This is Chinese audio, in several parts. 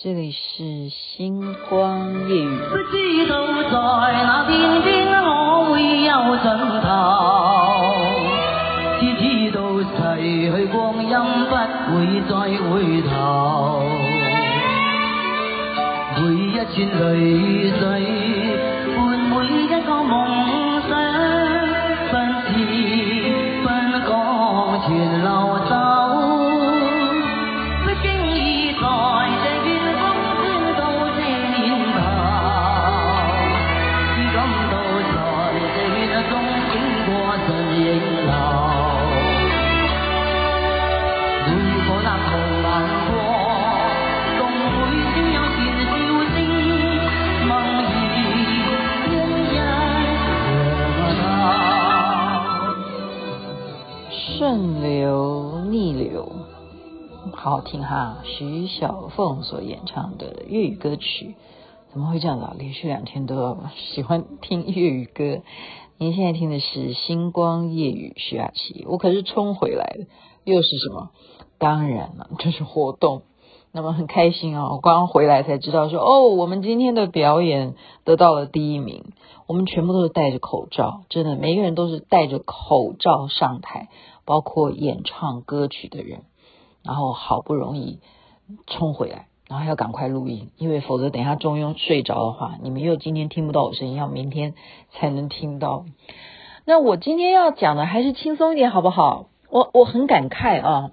这里是星光夜。不知道在那边边可会有尽头，只知道逝去光阴不会再回头，每一串泪水好听哈！徐小凤所演唱的粤语歌曲，怎么会这样子啊？连续两天都要喜欢听粤语歌。您现在听的是《星光夜雨》，徐雅琪，我可是冲回来的，又是什么？当然了，这是活动。那么很开心啊！我刚刚回来才知道说，哦，我们今天的表演得到了第一名。我们全部都是戴着口罩，真的，每个人都是戴着口罩上台，包括演唱歌曲的人。然后好不容易冲回来，然后要赶快录音，因为否则等一下中庸睡着的话，你们又今天听不到我声音，要明天才能听到。那我今天要讲的还是轻松一点，好不好？我我很感慨啊，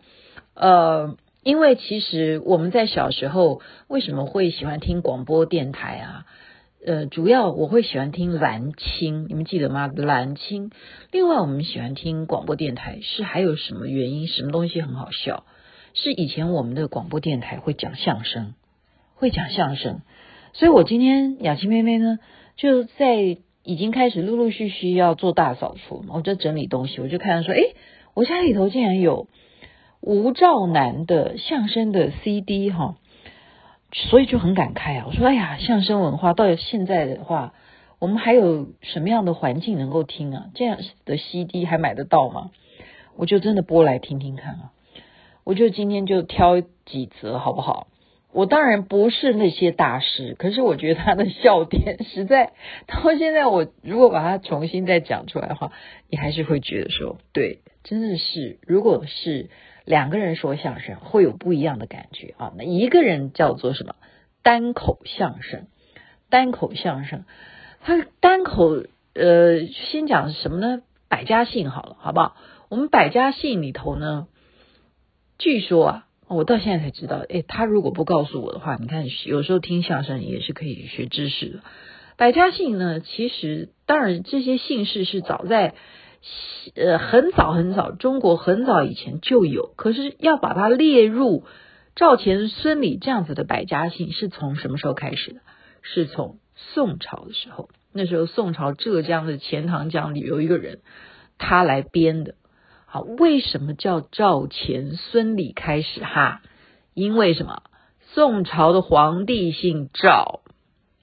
呃。因为其实我们在小时候为什么会喜欢听广播电台啊？呃，主要我会喜欢听蓝青，你们记得吗？蓝青。另外，我们喜欢听广播电台是还有什么原因？什么东西很好笑？是以前我们的广播电台会讲相声，会讲相声。所以我今天雅琪妹妹呢，就在已经开始陆陆续续要做大扫除，我在整理东西，我就看到说，诶，我家里头竟然有。吴兆南的相声的 CD 哈，所以就很感慨啊！我说，哎呀，相声文化到现在的话，我们还有什么样的环境能够听啊？这样的 CD 还买得到吗？我就真的播来听听看啊！我就今天就挑几则好不好？我当然不是那些大师，可是我觉得他的笑点实在到现在，我如果把它重新再讲出来的话，你还是会觉得说，对，真的是，如果是。两个人说相声会有不一样的感觉啊！那一个人叫做什么？单口相声，单口相声，他单口呃，先讲什么呢？百家姓好了，好不好？我们百家姓里头呢，据说啊，我到现在才知道，诶，他如果不告诉我的话，你看有时候听相声也是可以学知识的。百家姓呢，其实当然这些姓氏是早在。呃，很早很早，中国很早以前就有，可是要把它列入赵钱孙李这样子的百家姓，是从什么时候开始的？是从宋朝的时候，那时候宋朝浙江的钱塘江里有一个人，他来编的。为什么叫赵钱孙李开始？哈，因为什么？宋朝的皇帝姓赵，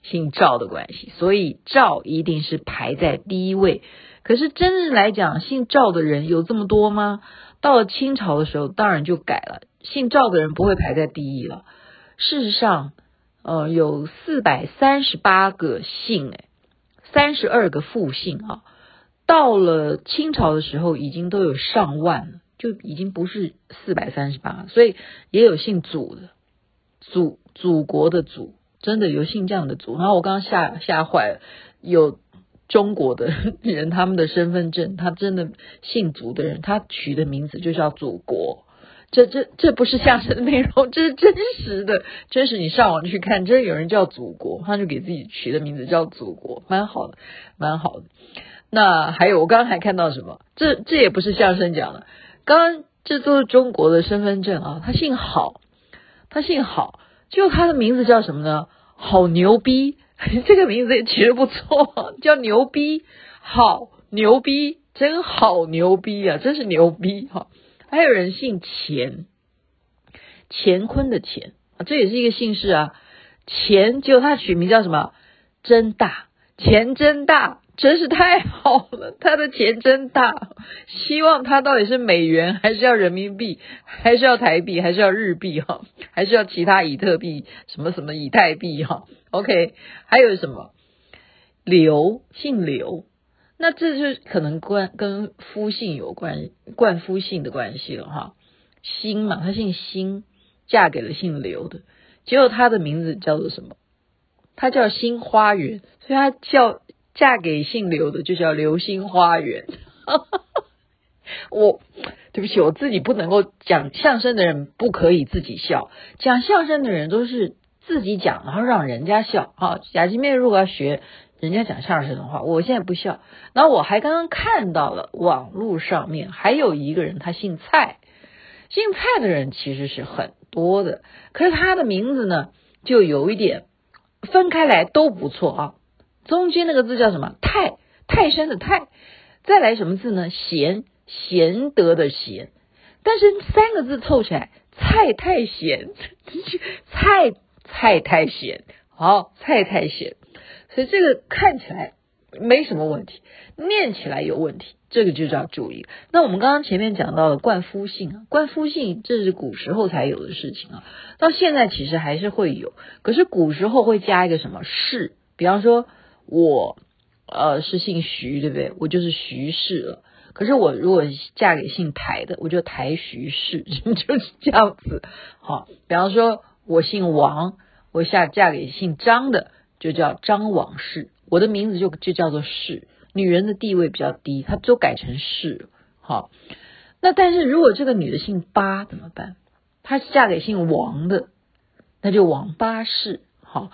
姓赵的关系，所以赵一定是排在第一位。可是真正来讲，姓赵的人有这么多吗？到了清朝的时候，当然就改了，姓赵的人不会排在第一了。事实上，呃，有四百三十八个姓，哎，三十二个复姓啊。到了清朝的时候，已经都有上万了，就已经不是四百三十八，所以也有姓祖的，祖祖国的祖，真的有姓这样的祖。然后我刚刚吓吓坏了，有。中国的人，他们的身份证，他真的姓祖的人，他取的名字就叫祖国。这这这不是相声的内容，这是真实的，真实。你上网去看，真有人叫祖国，他就给自己取的名字叫祖国，蛮好的，蛮好的。那还有，我刚刚还看到什么？这这也不是相声讲的，刚刚这都是中国的身份证啊。他姓郝，他姓郝，就他的名字叫什么呢？好牛逼。这个名字也取得不错，叫牛逼，好牛逼，真好牛逼啊，真是牛逼哈！还有人姓钱，乾坤的钱啊，这也是一个姓氏啊。钱就他取名叫什么？真大，钱真大，真是太好了，他的钱真大。希望他到底是美元，还是要人民币，还是要台币，还是要日币哈，还是要其他以特币，什么什么以太币哈？OK，还有什么？刘，姓刘，那这就可能关跟夫姓有关，冠夫姓的关系了哈。辛嘛，他姓辛，嫁给了姓刘的，结果他的名字叫做什么？他叫新花园，所以他叫。嫁给姓刘的就叫流星花园。我对不起，我自己不能够讲相声的人不可以自己笑，讲相声的人都是自己讲，然后让人家笑。啊，贾金妹如果要学人家讲相声的话，我现在不笑。那我还刚刚看到了网络上面还有一个人，他姓蔡，姓蔡的人其实是很多的，可是他的名字呢，就有一点分开来都不错啊。中间那个字叫什么？泰，泰山的泰，再来什么字呢？贤，贤德的贤。但是三个字凑起来，蔡太贤，蔡蔡太贤，好，蔡太贤。所以这个看起来没什么问题，念起来有问题，这个就叫注意。那我们刚刚前面讲到了冠夫姓啊，冠夫姓这是古时候才有的事情啊，到现在其实还是会有，可是古时候会加一个什么氏，比方说。我呃是姓徐，对不对？我就是徐氏了。可是我如果嫁给姓台的，我就台徐氏，就是这样子。好，比方说我姓王，我下嫁给姓张的，就叫张王氏。我的名字就就叫做氏。女人的地位比较低，她都改成氏。好，那但是如果这个女的姓巴怎么办？她嫁给姓王的，那就王巴氏。好。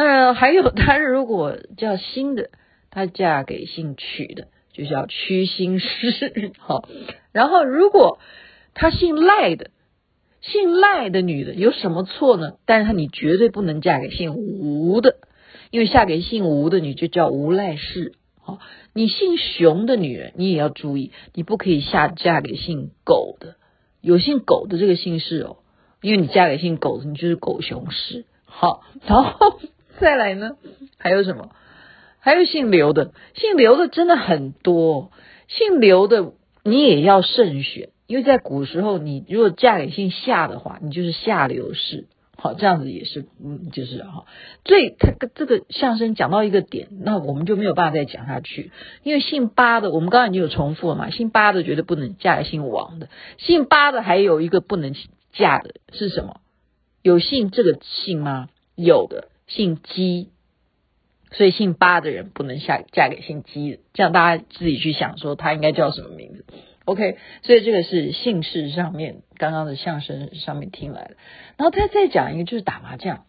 那还有，他如果叫新的，她嫁给姓曲的，就叫曲辛氏。好，然后如果她姓赖的，姓赖的女的有什么错呢？但是你绝对不能嫁给姓吴的，因为嫁给姓吴的女就叫吴赖氏。好，你姓熊的女人，你也要注意，你不可以下嫁给姓狗的，有姓狗的这个姓氏哦，因为你嫁给姓狗的，你就是狗熊氏。好，然后。再来呢？还有什么？还有姓刘的，姓刘的真的很多。姓刘的你也要慎选，因为在古时候，你如果嫁给姓夏的话，你就是下流氏。好，这样子也是，嗯，就是哈。所以他这个相声讲到一个点，那我们就没有办法再讲下去。因为姓巴的，我们刚才已经有重复了嘛。姓巴的绝对不能嫁给姓王的。姓巴的还有一个不能嫁的是什么？有姓这个姓吗？有的。姓姬，所以姓八的人不能下嫁给姓姬的，这样大家自己去想，说他应该叫什么名字？OK，所以这个是姓氏上面刚刚的相声上面听来的，然后他再讲一个就是打麻将。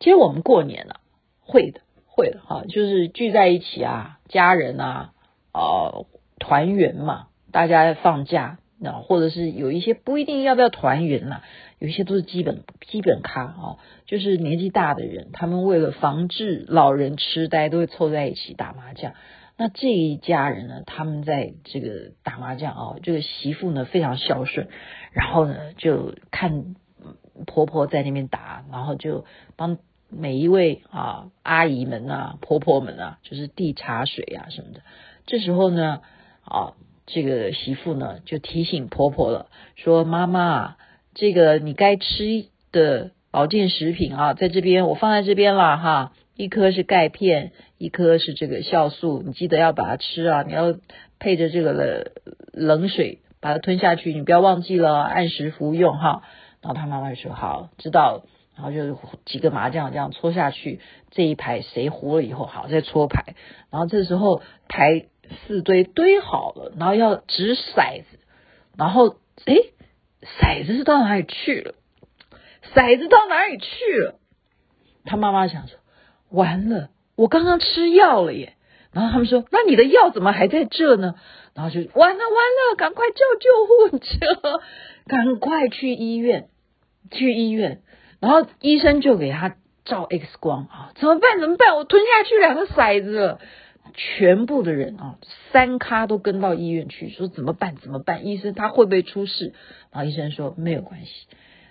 其实我们过年啊，会的，会的哈，就是聚在一起啊，家人啊，呃，团圆嘛，大家放假，那或者是有一些不一定要不要团圆呐。有一些都是基本基本咖啊，就是年纪大的人，他们为了防治老人痴呆，都会凑在一起打麻将。那这一家人呢，他们在这个打麻将啊，这个媳妇呢非常孝顺，然后呢就看婆婆在那边打，然后就帮每一位啊阿姨们啊、婆婆们啊，就是递茶水啊什么的。这时候呢，啊这个媳妇呢就提醒婆婆了，说妈妈。这个你该吃的保健食品啊，在这边我放在这边了哈，一颗是钙片，一颗是这个酵素，你记得要把它吃啊，你要配着这个冷冷水把它吞下去，你不要忘记了，按时服用哈。然后他妈妈就说好，知道。然后就几个麻将这样搓下去，这一排谁糊了以后好再搓牌，然后这时候牌四堆堆好了，然后要掷骰子，然后诶骰子是到哪里去了？骰子到哪里去了？他妈妈想说，完了，我刚刚吃药了耶。然后他们说，那你的药怎么还在这呢？然后就完了完了，赶快叫救护车，赶快去医院，去医院。然后医生就给他照 X 光啊，怎么办？怎么办？我吞下去两个骰子了。全部的人啊，三咖都跟到医院去，说怎么办？怎么办？医生他会不会出事？然后医生说没有关系，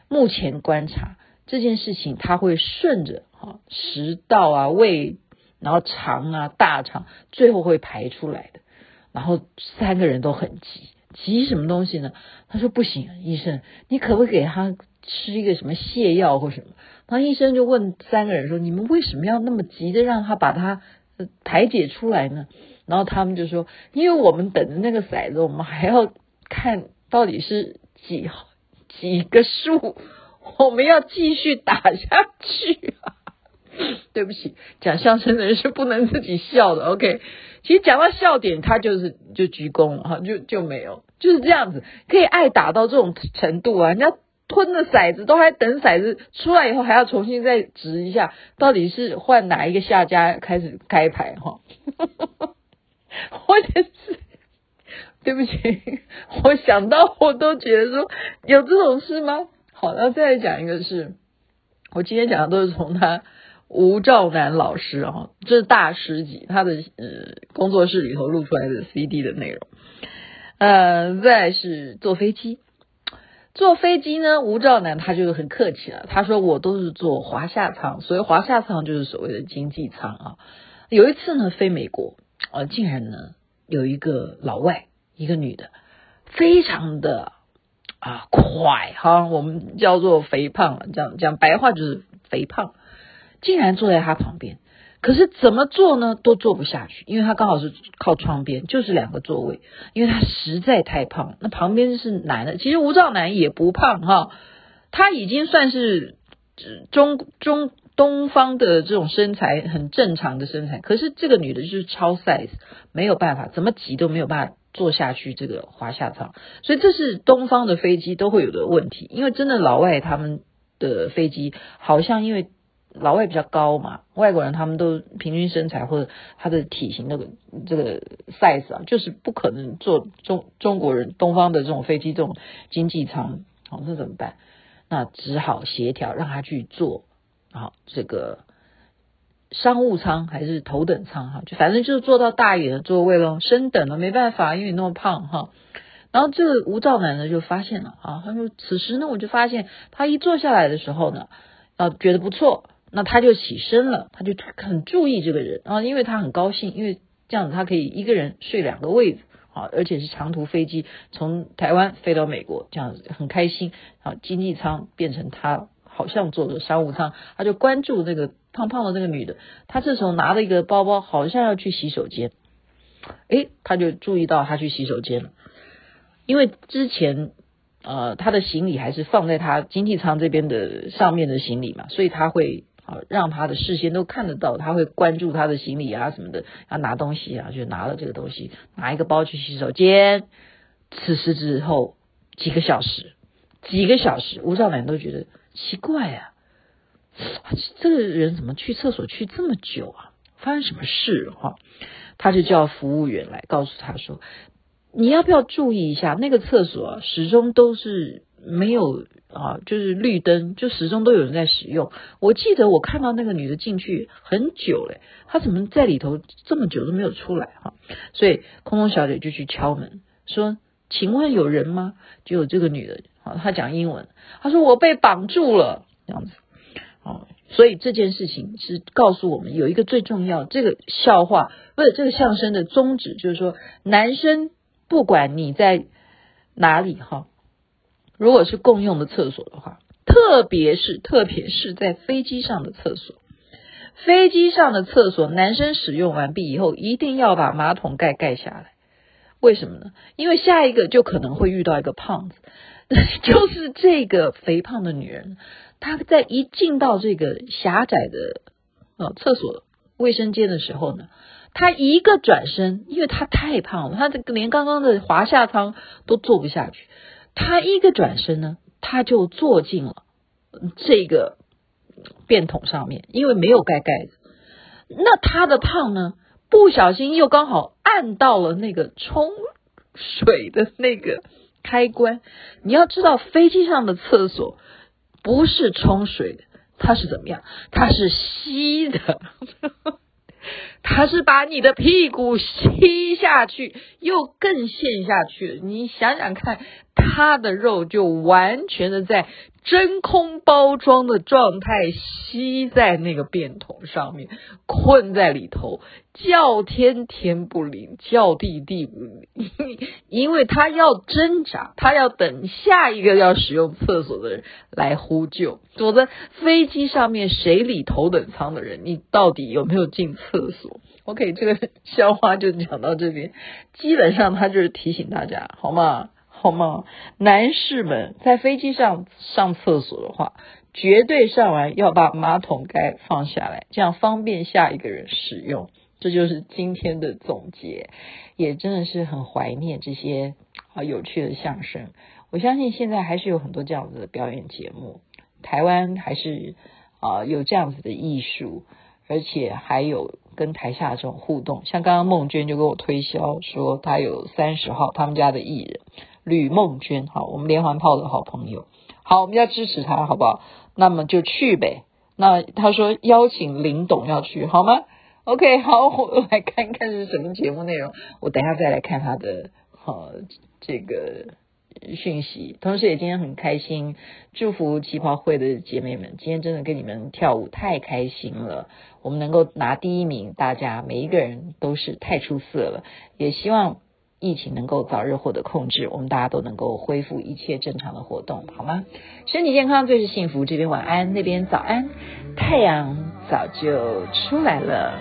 目前观察这件事情他会顺着哈食道啊、胃然后肠啊大肠最后会排出来的。然后三个人都很急，急什么东西呢？他说不行，医生，你可不可以给他吃一个什么泻药或什么？然后医生就问三个人说：“你们为什么要那么急着让他把他排解出来呢？”然后他们就说：“因为我们等着那个骰子，我们还要看到底是几几个数，我们要继续打下去啊。”对不起，讲相声的人是不能自己笑的。OK。其实讲到笑点，他就是就鞠躬了哈，就就没有，就是这样子，可以爱打到这种程度啊！人家吞的骰子，都还等骰子出来以后，还要重新再掷一下，到底是换哪一个下家开始开牌哈？或者是对不起，我想到我都觉得说有这种事吗？好，那再来讲一个是，我今天讲的都是从他。吴兆南老师啊，这是大师级，他的呃工作室里头录出来的 CD 的内容。呃，再是坐飞机，坐飞机呢，吴兆南他就很客气了，他说我都是坐华夏舱，所以华夏舱就是所谓的经济舱啊。有一次呢，飞美国，呃，竟然呢有一个老外，一个女的，非常的啊快哈，我们叫做肥胖，讲讲白话就是肥胖。竟然坐在他旁边，可是怎么坐呢都坐不下去，因为他刚好是靠窗边，就是两个座位，因为他实在太胖。那旁边是男的，其实吴兆南也不胖哈，他已经算是中中东方的这种身材很正常的身材，可是这个女的就是超 size，没有办法，怎么挤都没有办法坐下去这个华夏舱，所以这是东方的飞机都会有的问题，因为真的老外他们的飞机好像因为。老外比较高嘛，外国人他们都平均身材或者他的体型那个这个 size 啊，就是不可能坐中中国人东方的这种飞机这种经济舱，好，那怎么办？那只好协调让他去坐好这个商务舱还是头等舱哈，就反正就是坐到大一点的座位咯，升等了没办法，因为你那么胖哈。然后这个吴兆南呢就发现了啊，他说此时呢我就发现他一坐下来的时候呢，啊觉得不错。那他就起身了，他就很注意这个人啊，因为他很高兴，因为这样子他可以一个人睡两个位子啊，而且是长途飞机从台湾飞到美国，这样子很开心啊。经济舱变成他好像坐的商务舱，他就关注那个胖胖的那个女的，他这时候拿了一个包包，好像要去洗手间，诶，他就注意到他去洗手间了，因为之前呃他的行李还是放在他经济舱这边的上面的行李嘛，所以他会。好，让他的视线都看得到，他会关注他的行李啊什么的，要拿东西啊，就拿了这个东西，拿一个包去洗手间。此时之后几个小时，几个小时，吴兆南都觉得奇怪啊，这个人怎么去厕所去这么久啊？发生什么事哈？他就叫服务员来告诉他说：“你要不要注意一下那个厕所，始终都是。”没有啊，就是绿灯，就始终都有人在使用。我记得我看到那个女的进去很久嘞，她怎么在里头这么久都没有出来哈？所以空中小姐就去敲门，说：“请问有人吗？”就有这个女的，啊，她讲英文，她说：“我被绑住了。”这样子，哦，所以这件事情是告诉我们有一个最重要，这个笑话不是这个相声的宗旨，就是说男生不管你在哪里哈。如果是共用的厕所的话，特别是特别是在飞机上的厕所，飞机上的厕所，男生使用完毕以后，一定要把马桶盖盖下来。为什么呢？因为下一个就可能会遇到一个胖子，就是这个肥胖的女人，她在一进到这个狭窄的呃厕所卫生间的时候呢，她一个转身，因为她太胖了，她这个连刚刚的华夏舱都坐不下去。他一个转身呢，他就坐进了这个便桶上面，因为没有盖盖子。那他的胖呢，不小心又刚好按到了那个冲水的那个开关。你要知道，飞机上的厕所不是冲水的，它是怎么样？它是吸的。他是把你的屁股吸下去，又更陷下去。你想想看，他的肉就完全的在真空包装的状态吸在那个便桶上面，困在里头，叫天天不灵，叫地地不灵，因为他要挣扎，他要等下一个要使用厕所的人来呼救。坐在飞机上面，谁理头等舱的人？你到底有没有进厕所？OK，这个笑话就讲到这边，基本上他就是提醒大家，好吗？好吗？男士们在飞机上上厕所的话，绝对上完要把马桶盖放下来，这样方便下一个人使用。这就是今天的总结，也真的是很怀念这些啊有趣的相声。我相信现在还是有很多这样子的表演节目，台湾还是啊有这样子的艺术，而且还有跟台下这种互动。像刚刚孟娟就给我推销说，她有三十号他们家的艺人。吕梦娟，好，我们连环炮的好朋友，好，我们要支持他，好不好？那么就去呗。那他说邀请林董要去，好吗？OK，好，我来看看是什么节目内容。我等下再来看他的呃这个讯息。同时也今天很开心，祝福旗袍会的姐妹们，今天真的跟你们跳舞太开心了。我们能够拿第一名，大家每一个人都是太出色了。也希望。疫情能够早日获得控制，我们大家都能够恢复一切正常的活动，好吗？身体健康最是幸福。这边晚安，那边早安，太阳早就出来了。